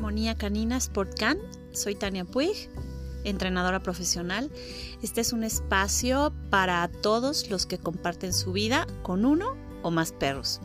Armonía Canina Sport Can. Soy Tania Puig, entrenadora profesional. Este es un espacio para todos los que comparten su vida con uno o más perros.